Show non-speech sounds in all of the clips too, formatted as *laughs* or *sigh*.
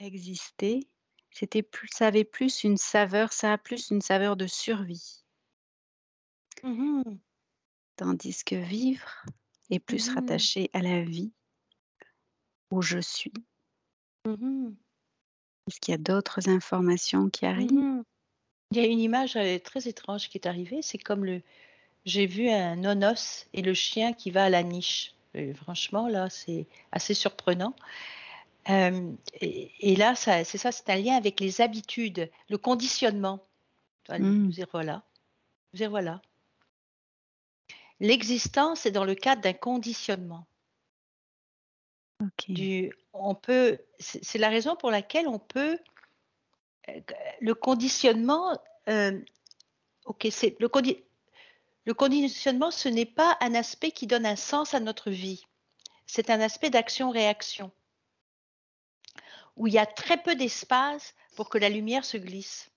Exister, c'était plus ça avait plus une saveur ça a plus une saveur de survie. Mmh mh. Tandis que vivre est plus Mmh mh. rattaché à la vie où je suis. Mmh mh. Est-ce qu'il y a d'autres informations qui arrivent? Il y a une image, très étrange qui est arrivée, c'est comme le j'ai vu un nonos et le chien qui va à la niche et franchement là, c'est assez surprenant. Et et là, ça c'est ça, c'est un lien avec les habitudes, le conditionnement. Allez, Mmh. dire voilà, dire voilà. L'existence est dans le cadre d'un conditionnement. Du on peut c'est la raison pour laquelle on peut, que le conditionnement, hem, OK, c'est le condi le conditionnement, ce n'est pas un aspect qui donne un sens à notre vie. C'est un aspect d'action-réaction où il y a très peu d'espace pour que la lumière se glisse.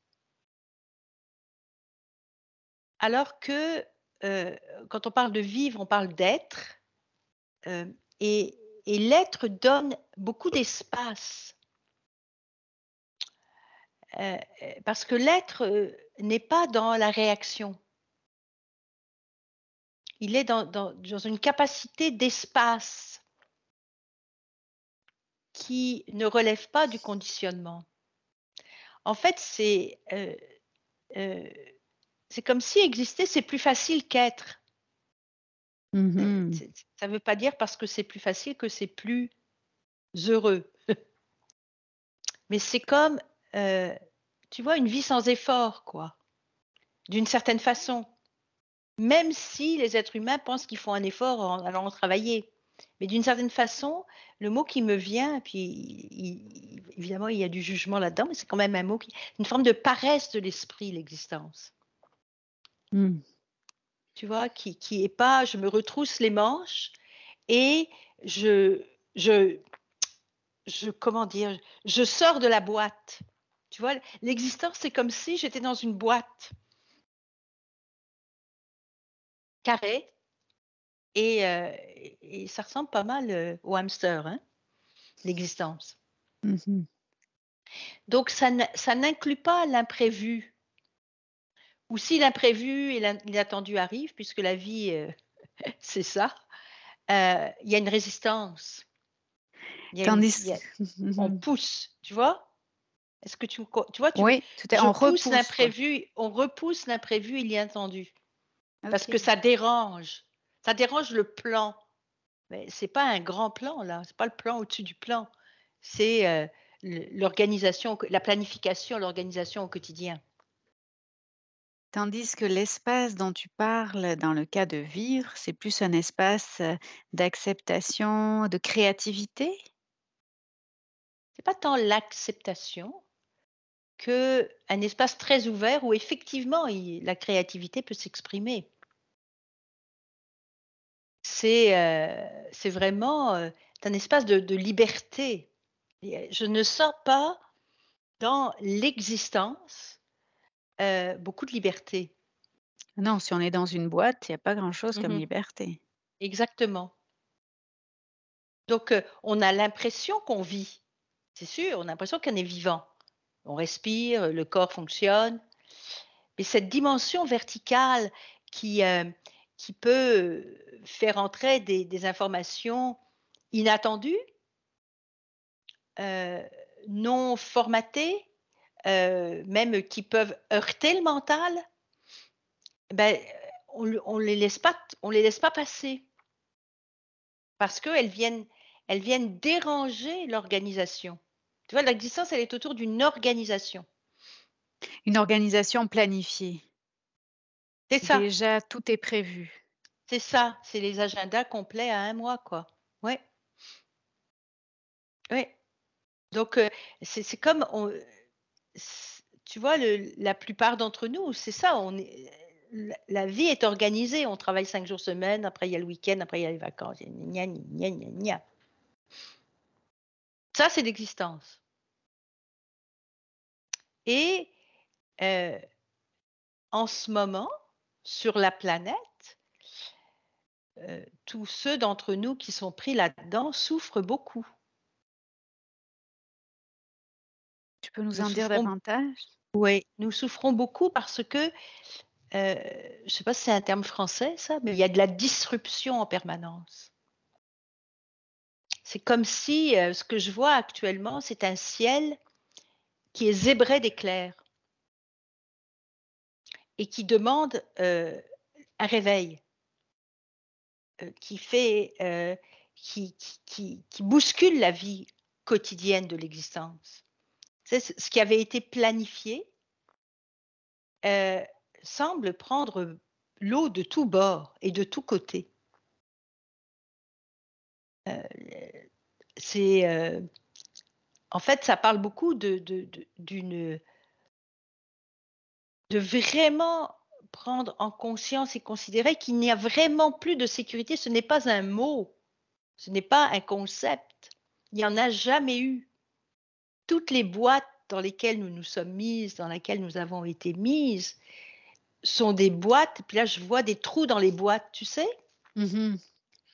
Alors que, heu, quand on parle de vivre, on parle d'être, hem et l'être donne beaucoup d'espace. Heu, parce que l'être, n'est pas dans la réaction. Il est dans une capacité d'espace qui ne relève pas du conditionnement. En fait, c'est, heu heu, c'est comme si exister, c'est plus facile qu'être. Mmh mh. c'est ça veut pas dire parce que c'est plus facile que c'est plus heureux. *laughs* Mais c'est comme, tu vois, une vie sans effort, quoi, d'une certaine façon. Même si les êtres humains pensent qu'ils font un effort en allant travailler. Mais d'une certaine façon, le mot qui me vient, puis évidemment, il y a du jugement là-dedans, mais c'est quand même un mot qui une forme de paresse de l'esprit, l'existence. Mmh. Tu vois? Qui qui est pas je me retrousse les manches et je je je comment dire? Je sors de la boîte. Tu vois? L'existence, c'est comme si j'étais dans une boîte. Carrée et heu et ça ressemble pas mal, heu, au hamster, hein, l'existence. Mmh mh. Donc ça n'inclut pas l'imprévu. Ou si l'imprévu et l'in l'inattendu arrivent, puisque la vie, heu, *laughs* c'est ça, il y a une résistance. Il y a une il Tandis y a on *laughs* pousse, tu vois? Est-ce que tu vois? Tu Oui, tout est je on pousse repousse, l'imprévu, on repousse l'imprévu et l'inattendu. Parce que ça dérange. Ça dérange le plan. Mais c'est pas un grand plan là, c'est pas le plan au-dessus du plan. C'est, le l'organisation la planification, l'organisation au quotidien. Tandis que l'espace dont tu parles dans le cas de vivre, c'est plus un espace, heu, d'acceptation, de créativité? C'est pas tant l'acceptation qu'un espace très ouvert où effectivement il la créativité peut s'exprimer. C'est, c'est vraiment, c'est un espace de de liberté heu, je ne sens pas dans l'existence, heu, beaucoup de liberté. Non, si on est dans une boîte, il y a pas grand chose Mmh comme mh. liberté. Exactement. Donc on a l'impression qu'on vit. C'est sûr, on a l'impression qu'on est vivant. On respire, le corps fonctionne. Mais cette dimension verticale qui, qui peut faire entrer des des informations inattendues heu, non formatées, heu, même qui peuvent heurter le mental beh, on on les laisse pas on les laisse pas passer. Parce qu'elles viennent elles viennent déranger l'organisation. Tu vois, l'existence, elle est autour d'une organisation. Une organisation planifiée. C'est ça. Déjà, tout est prévu. C'est ça, c'est les agendas complets à 1 mois, quoi. Ouais. Ouais. Donc heu, c'est comme c tu vois, la plupart d'entre nous, c'est ça, la vie est organisée. On travaille 5 jours semaine, après il y a le week-end, après il y a les vacances. Ça, c'est l'existence. Et heu en ce moment, sur la planète heu, tous ceux d'entre nous qui sont pris là-dedans souffrent beaucoup. peux nous Nous en dire davantage? oui, nous souffrons beaucoup parce que, heu, je ne sais pas si c'est un terme français ça, mais il y a de la disruption en permanence. C'est comme si, heu, ce que je vois actuellement, c'est un ciel qui est zébré d'éclairs et qui demande, un réveil. Qui fait, qui qui qui bouscule la vie quotidienne de l'existence. Ce qui avait été planifié semble prendre, l'eau de tous bords et de tous côtés. C'est, en fait, ça parle beaucoup de de de de vraiment prendre en conscience et considérer qu'il n'y a vraiment plus de sécurité. Ce n'est pas un mot, ce n'est pas un concept. Il n'y en a jamais eu. Toutes les boîtes dans lesquelles nous nous sommes mises, dans lesquelles nous avons été mises, sont des boîtes, puis là, je vois des trous dans les boîtes, tu sais? Mmh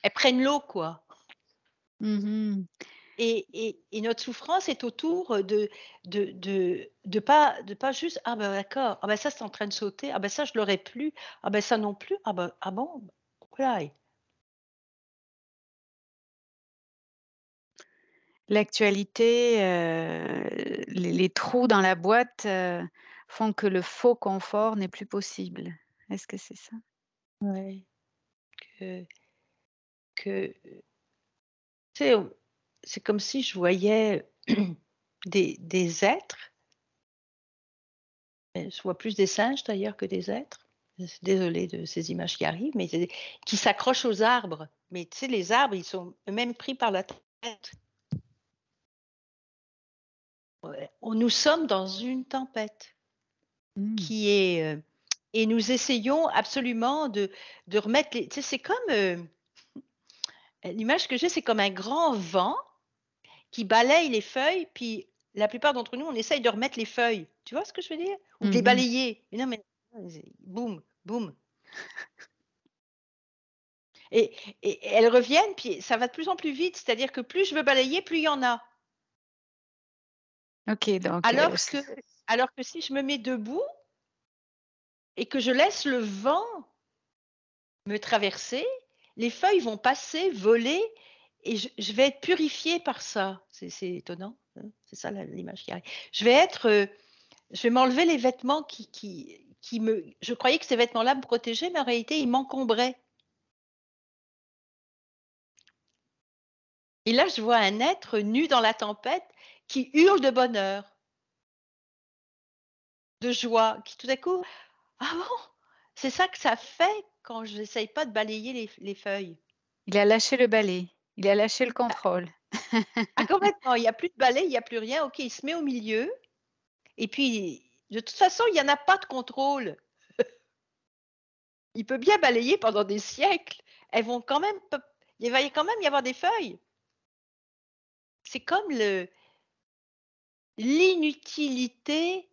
Elles prennent l'eau, quoi. Mmh Et et et notre souffrance est autour, de de de de pas de pas juste: «Ah bah, d'accord, ah bah, ça, c'est en train de sauter, ah bah, ça, je l'aurais plus, ah bah, ça non plus, ah bah, ah bon? Why?» L'actualité, heu, les les trous dans la boîte, heu, font que le faux confort n'est plus possible. Est-ce que c'est ça? Ouais. Que que, tu sais, c'est comme si je voyais *clears throat* des des êtres, je vois plus des singes d'ailleurs que des êtres. Désolée de ces images qui arrivent, mais qui s'accrochent aux arbres. Mais tu sais, les arbres, ils sont eux-mêmes pris par la on nous sommes dans une tempête Mmh. qui est, heu et nous essayons absolument de de remettre les tu sais, c'est comme, heu, l'image que j'ai, c'est comme un grand vent qui balaye les feuilles, puis la plupart d'entre nous, on essaye de remettre les feuilles. Tu vois ce que je veux dire? Ou de les Mmh balayer. Mais non, mais boum, boum et et elles reviennent, puis ça va de plus en plus vite. C'est-à-dire que plus je veux balayer, plus il y en a. OK, donc heu, Alors que alors que si je me mets debout et que je laisse le vent me traverser, les feuilles vont passer, voler et je je vais être purifiée par ça. C'est étonnant, hein? C'est ça l'image qui arrive. Je vais être, heu, je vais m'enlever les vêtements qui qui qui me je croyais que ces vêtements-là me protégeaient, mais en réalité, ils m'encombraient et là, je vois un être nu dans la tempête qui hurle de bonheur, de joie, qui tout à coup: «Ah bon? C'est ça que ça fait quand j'essaye pas de balayer les les feuilles?» il a lâché le balai, il a lâché le contrôle. Ah complètement, il y a plus de balai, il y a plus rien. OK, il se met au milieu et puis de toute façon, il y en a pas de contrôle. *laughs* Il peut bien balayer pendant des siècles, elles vont quand même il va quand même y avoir des feuilles. C'est comme le l'inutilité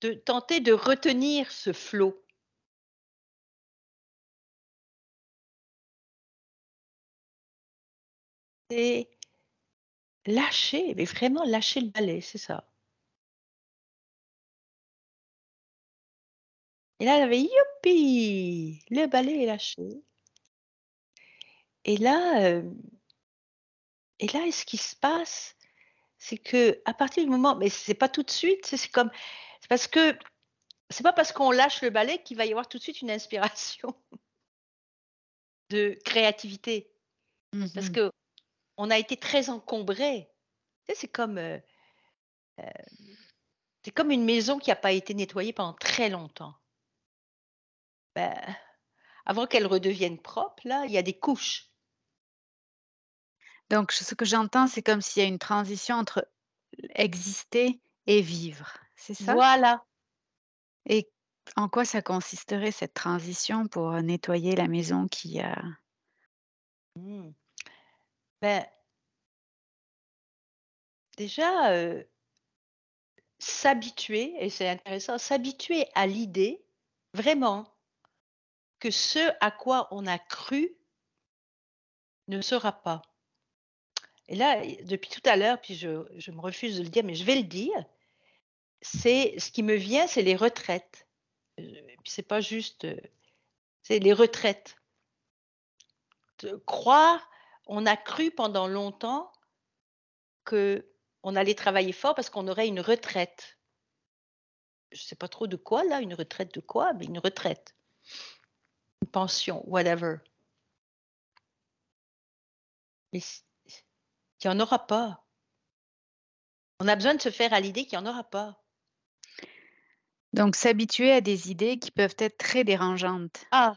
de tenter de retenir ce flot. C'est lâcher, mais vraiment lâcher le balai, c'est ça. Et là, elle avait youpi! Le balai est lâché et là, et là, ce qui se passe, c'est qu'à partir du moment mais c'est pas tout de suite, c'est comme c'est parce que c'est pas parce qu'on lâche le balai qu'il va y avoir tout de suite une inspiration *laughs* de créativité. Parce Mmh qu'on a été très. Tu sais, c'est comme, heu, c'est comme une maison qui a pas été nettoyée pendant très longtemps. Bah, avant qu'elle redevienne propre, là, il y a des couches. Donc ce que j'entends, c'est comme s'il y a une transition entre exister et vivre, c'est ça? Voilà. Et en quoi ça consisterait cette transition pour, nettoyer la maison qui a Mmh. Bah, déjà, heu, s'habituer et c'est intéressant, s'habituer à l'idée, vraiment, que ce à quoi on a cru ne sera pas. Et là, depuis tout à l'heure, puis je, je me refuse de le dire, mais je vais le dire, c'est ce qui me vient, c'est les retraites. Euh, c'est pas juste, euh, c'est les retraites. Croire, on a cru pendant longtemps que on allait travailler fort parce qu'on aurait une retraite. Je sais pas trop de quoi là, une retraite de quoi, mais une retraite, une pension, whatever. Mais il n'y en aura pas. On a besoin de se faire à l'idée qu'il n'y en aura pas. Donc s'habituer à des idées qui peuvent être très dérangeantes Ah,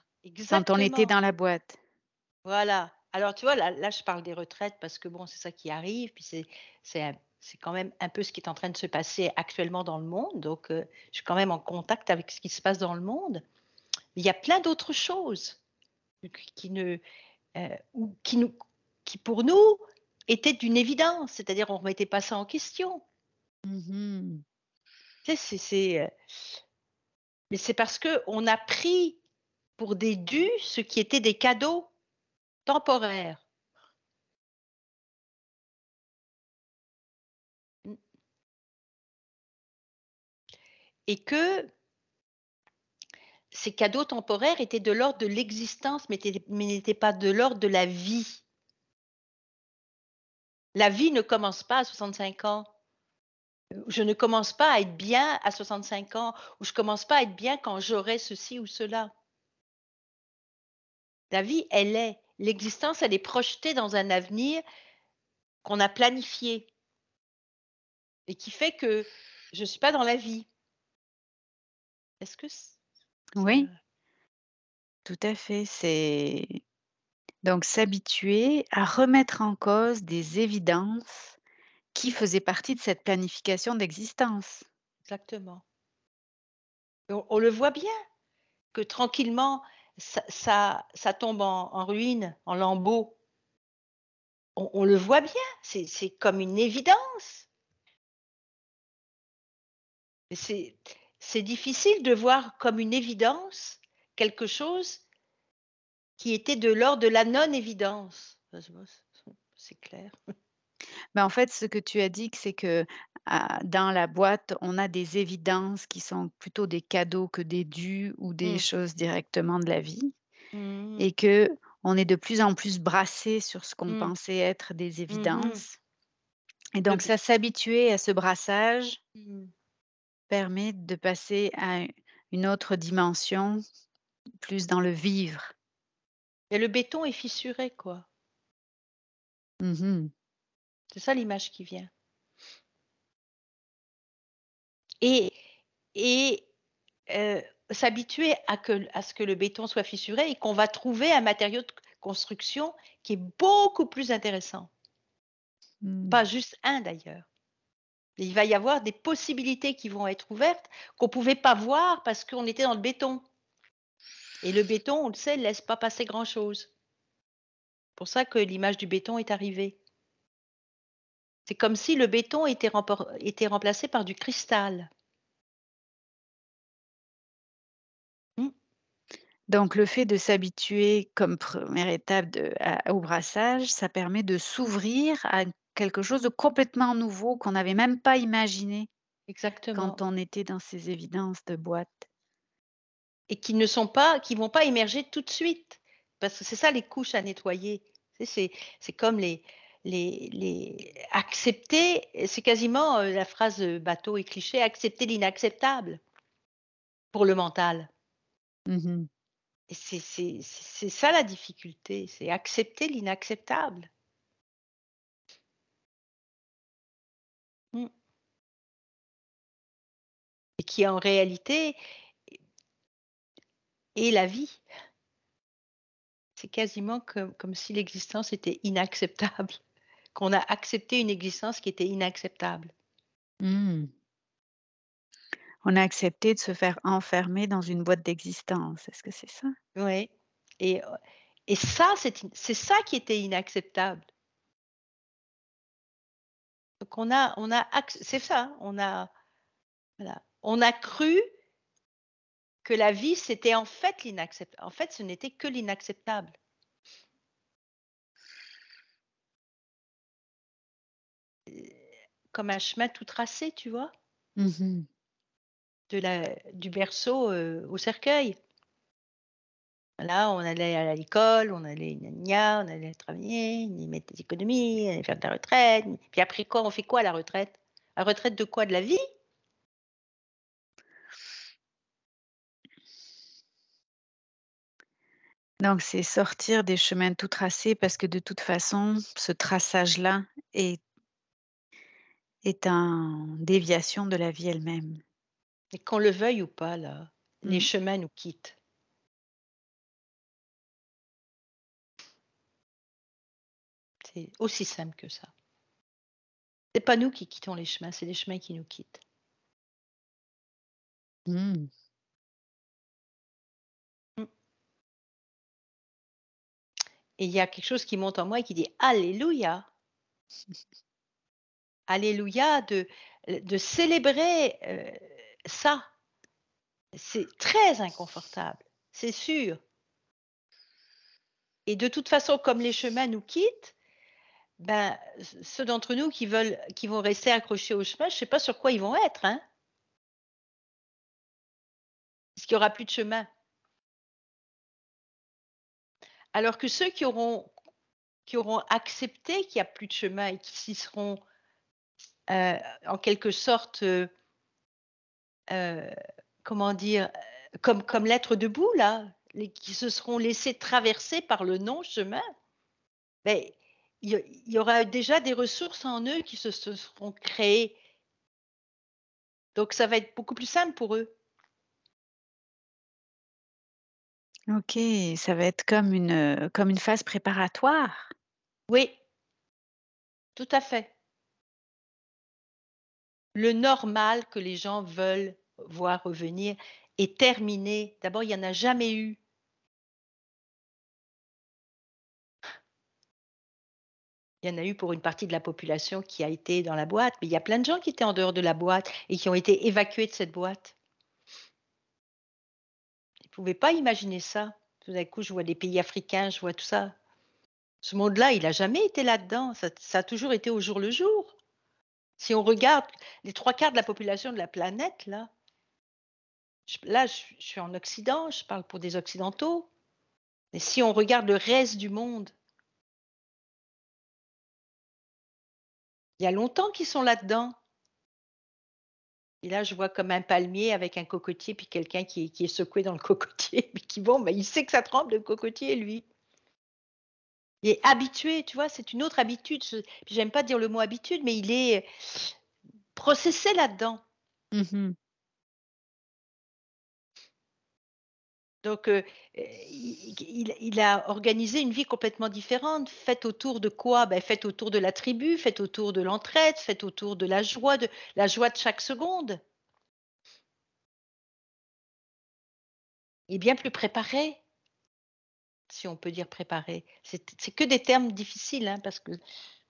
quand on était exactement. dans la boîte. Voilà. Alors tu vois, là, là, je parle des retraites parce que bon, c'est ça qui arrive, puis c'est c'est un- c'est quand même un peu ce qui est en train de se passer actuellement dans le monde. Donc, euh, je suis quand même en contact avec ce qui se passe dans le monde. Mais il y a plein d'autres choses qui ne, euh, ou qui nous, qui pour nous étaient d'une évidence. C'est-à-dire, on ne remettait pas ça en question. Tu sais, c'est, c'est, euh, mais c'est parce que on a pris pour des dus ce qui était des cadeaux temporaires. Mm. Et que ces cadeaux temporaires étaient de l'ordre de l'existence, mais n'étaient pas de l'ordre de la vie. La vie ne commence pas à 65 ans. Je ne commence pas à être bien à 65 ans, ou je commence pas à être bien quand j'aurai ceci ou cela. La vie, elle est. L'existence, elle est projetée dans un avenir qu'on a planifié et qui fait que je ne suis pas dans la vie. Est-ce que Oui, tout à fait. C'est donc s'habituer à remettre en cause des évidences qui faisaient partie de cette planification d'existence. Exactement. On le voit bien que tranquillement, ça, ça, tombe en, ruine, en lambeaux. On, le voit bien, c'est comme une évidence. C'est difficile de voir comme une évidence quelque chose qui était de l'ordre de la non-évidence. C'est clair. Mais en fait, ce que tu as dit, c'est que dans la boîte, on a des évidences qui sont plutôt des cadeaux que des dus ou des Mm. choses directement de la vie, Mhm. et que on est de plus en plus brassé sur ce qu'on Mm. pensait être des évidences. Et donc, ça, s'habituer à ce brassage permet de passer à une autre dimension, plus dans le vivre. Et le béton est fissuré, quoi. C'est ça l'image qui vient. Et, et euh, s'habituer à, que, à ce que le béton soit fissuré et qu'on va trouver un matériau de construction qui est beaucoup plus intéressant. Mm. Pas juste un d'ailleurs. Il va y avoir des possibilités qui vont être ouvertes qu'on ne pouvait pas voir parce qu'on était dans le béton. Et le béton, on le sait, ne laisse pas passer grand-chose. C'est pour ça que l'image du béton est arrivée. C'est comme si le béton était, remplacé par du cristal. Hmm. Donc, le fait de s'habituer comme première étape de- à- au brassage, ça permet de s'ouvrir à quelque chose de complètement nouveau qu'on n'avait même pas imaginé Exactement. quand on était dans ces évidences de boîte. Et qui ne sont pas, qui vont pas émerger tout de suite. Parce que c'est ça les couches à nettoyer. C'est comme les, les, les accepter, c'est quasiment euh, la phrase bateau et cliché, accepter l'inacceptable pour le mental. Mhm. Et c'est, ça la difficulté, c'est accepter l'inacceptable. Mm. Et qui en réalité est la vie. C'est quasiment comme, comme si l'existence était inacceptable, qu'on a accepté une existence qui était inacceptable. Mm. On a accepté de se faire enfermer dans une boîte d'existence. Est-ce que c'est ça? Oui. Et, et ça, c'est ça qui était inacceptable. Donc on a, on a, c'est ça, hein, on a, voilà, on a cru que la vie c'était en fait l'inacceptable. En fait, ce n'était que l'inacceptable. Comme un chemin tout tracé, tu vois? Mmh De la du berceau, heu, au cercueil. Là, on allait à l'école, on allait gna on allait travailler, on y mettre des économies, on allait faire de la retraite. Puis après quoi, on fait quoi à la retraite? La retraite de quoi? De la vie? Donc c'est sortir des chemins tout tracés parce que de toute façon, ce traçage-là est est en déviation de la vie elle-même. Et qu'on le veuille ou pas là, les Mmh. chemins nous quittent. C'est aussi simple que ça. C'est pas nous qui quittons les chemins, c'est les chemins qui nous quittent. Mmh. Mmh. Et il y a quelque chose qui monte en moi et qui dit: «Alléluia!» *laughs* Alléluia de célébrer, heu, ça. C'est très inconfortable, c'est sûr. Et de toute façon, comme les chemins nous quittent, ben, ceux d'entre nous qui veulent qui vont rester accrochés au chemin, je sais pas sur quoi ils vont être, hein? Parce qu'il y aura plus de chemin. Alors que ceux qui auront qui auront accepté qu'il y a plus de chemin et qui s'y seront, heu, en quelque sorte, heu heu, comment dire? Comme comme l'être debout là, les qui se seront laissés traverser par le non-chemin, beh, il y aura déjà des ressources en eux qui se se seront créées. Donc ça va être beaucoup plus simple pour eux. OK, ça va être comme une, comme une phase préparatoire? Oui, tout à fait. Le normal que les gens veulent voir revenir est terminé. D'abord, il y en a jamais eu. Il y en a eu pour une partie de la population qui a été dans la boîte, mais il y a plein de gens qui étaient en dehors de la boîte et qui ont été évacués de cette boîte. Ils pouvaient pas imaginer ça. Tout d'un coup, je vois des pays africains, je vois tout ça. Ce monde-là, il a jamais été là-dedans, ça ça a toujours été au jour le jour. Si on regarde les 3/4 de la population de la planète là, je là, je suis en occident, je parle pour des occidentaux. Mais si on regarde le reste du monde il y a longtemps qu'ils sont là-dedans. Et là, je vois comme un palmier avec un cocotier, puis quelqu'un qui est secoué dans le *laughs* cocotier, puis qui bon, bah, il sait que ça tremble le cocotier lui. Il est habitué, tu vois? C'est une autre habitude. J'aime pas dire le mot habitude, mais il est processé là-dedans. Mmh mh. Donc, heu, i il il a organisé une vie complètement différente, faite autour de quoi? Bah, faite autour de la tribu, faite autour de l'entraide, faite autour de la joie, de la joie de chaque seconde. Et bien plus préparée. Si on peut dire préparée. C'est que des termes difficiles, hein, parce que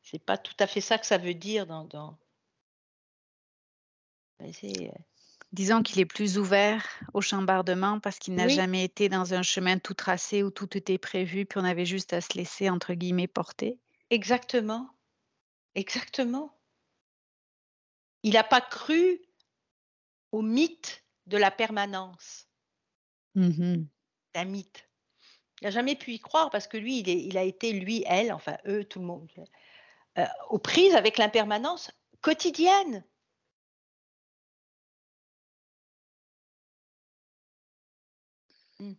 c'est pas tout à fait ça que ça veut dire dans c'est, heu Disons qu'il est plus ouvert au chambardement parce qu'il n'a oui, jamais été dans un chemin tout tracé où tout était prévu, puis on avait juste à se laisser entre guillemets «porter». exactement, exactement. Il a pas cru au mythe de la permanence. C'est un mythe. Il a jamais pu y croire parce que lui, il est il a été lui, elle, enfin eux, tout le monde, heu, aux prises avec l'impermanence quotidienne. Mmh.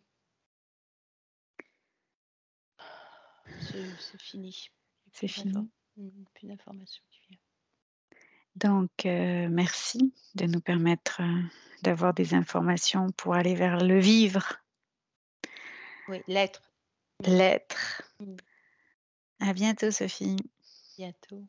C'est fini. C'est fini. mmh, plus d'informations qui viennent. Donc heu, merci de nous permettre, heu, d'avoir des informations pour aller vers le vivre, Oui, l'être. L'être. Mmh. À bientôt Sophie. Bientôt.